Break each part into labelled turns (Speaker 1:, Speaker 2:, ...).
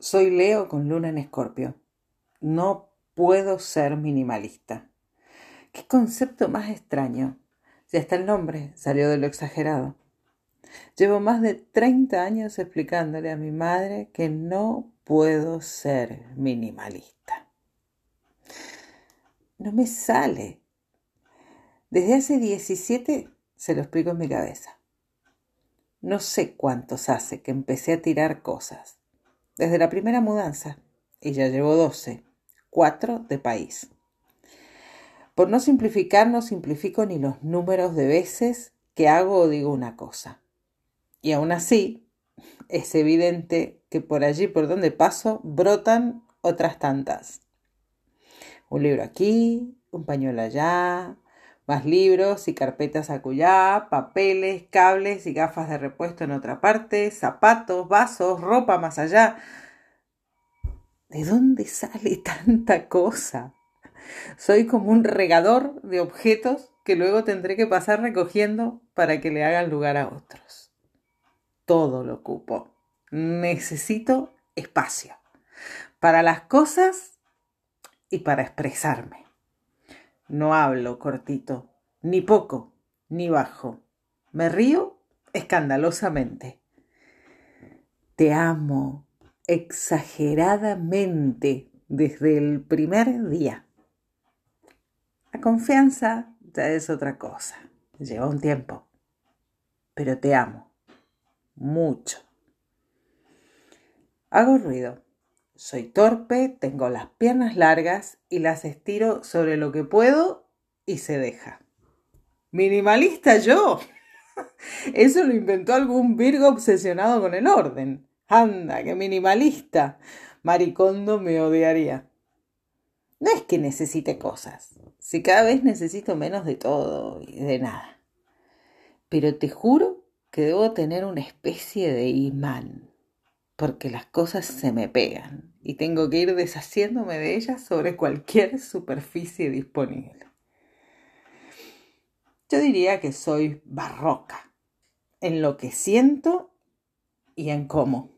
Speaker 1: Soy Leo con luna en escorpio. No puedo ser minimalista. ¿Qué concepto más extraño? Si hasta el nombre salió de lo exagerado. Llevo más de 30 años explicándole a mi madre que no puedo ser minimalista. No me sale. Desde hace 17 se lo explico en mi cabeza. No sé cuántos hace que empecé a tirar cosas desde la primera mudanza, y ya llevo 12, cuatro de país. Por no simplificar, no simplifico ni los números de veces que hago o digo una cosa. Y aún así, es evidente que por allí por donde paso brotan otras tantas. Un libro aquí, un pañuelo allá, más libros y carpetas acullá, papeles, cables y gafas de repuesto en otra parte, zapatos, vasos, ropa más allá. ¿De dónde sale tanta cosa? Soy como un regador de objetos que luego tendré que pasar recogiendo para que le hagan lugar a otros. Todo lo ocupo. Necesito espacio para las cosas y para expresarme. No hablo cortito, ni poco, ni bajo. Me río escandalosamente. Te amo exageradamente desde el primer día. La confianza ya es otra cosa. Lleva un tiempo. Pero te amo. Mucho. Hago ruido soy torpe, tengo las piernas largas y las estiro sobre lo que puedo y se deja. Minimalista yo. Eso lo inventó algún Virgo obsesionado con el orden. Anda, qué minimalista. Maricondo me odiaría. No es que necesite cosas, si cada vez necesito menos de todo y de nada. Pero te juro que debo tener una especie de imán porque las cosas se me pegan y tengo que ir deshaciéndome de ellas sobre cualquier superficie disponible. Yo diría que soy barroca en lo que siento y en cómo,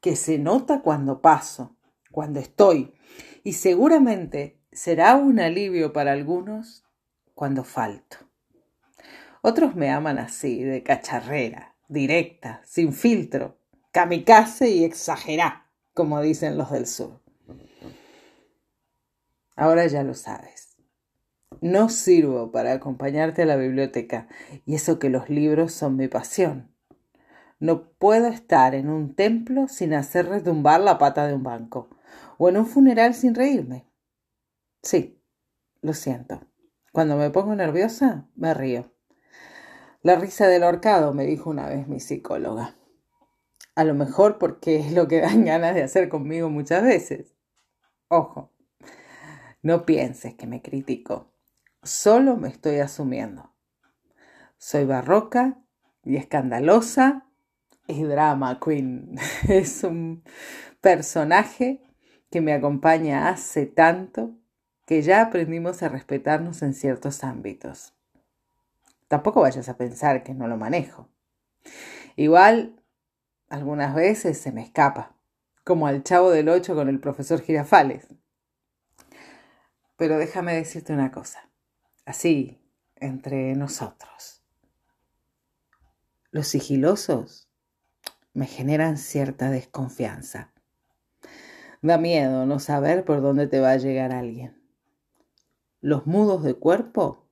Speaker 1: que se nota cuando paso, cuando estoy, y seguramente será un alivio para algunos cuando falto. Otros me aman así, de cacharrera, directa, sin filtro, kamikaze y exagerá, como dicen los del sur. Ahora ya lo sabes. No sirvo para acompañarte a la biblioteca, y eso que los libros son mi pasión. No puedo estar en un templo sin hacer retumbar la pata de un banco, o en un funeral sin reírme. Sí, lo siento. Cuando me pongo nerviosa, me río. La risa del ahorcado, me dijo una vez mi psicóloga. A lo mejor porque es lo que dan ganas de hacer conmigo muchas veces. Ojo, no pienses que me critico. Solo me estoy asumiendo. Soy barroca y escandalosa y drama queen. Es un personaje que me acompaña hace tanto que ya aprendimos a respetarnos en ciertos ámbitos. Tampoco vayas a pensar que no lo manejo. Igual algunas veces se me escapa, como al chavo del ocho con el profesor Girafales. Pero déjame decirte una cosa, así, entre nosotros. Los sigilosos me generan cierta desconfianza. Da miedo no saber por dónde te va a llegar alguien. Los mudos de cuerpo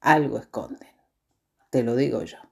Speaker 1: algo esconden, te lo digo yo.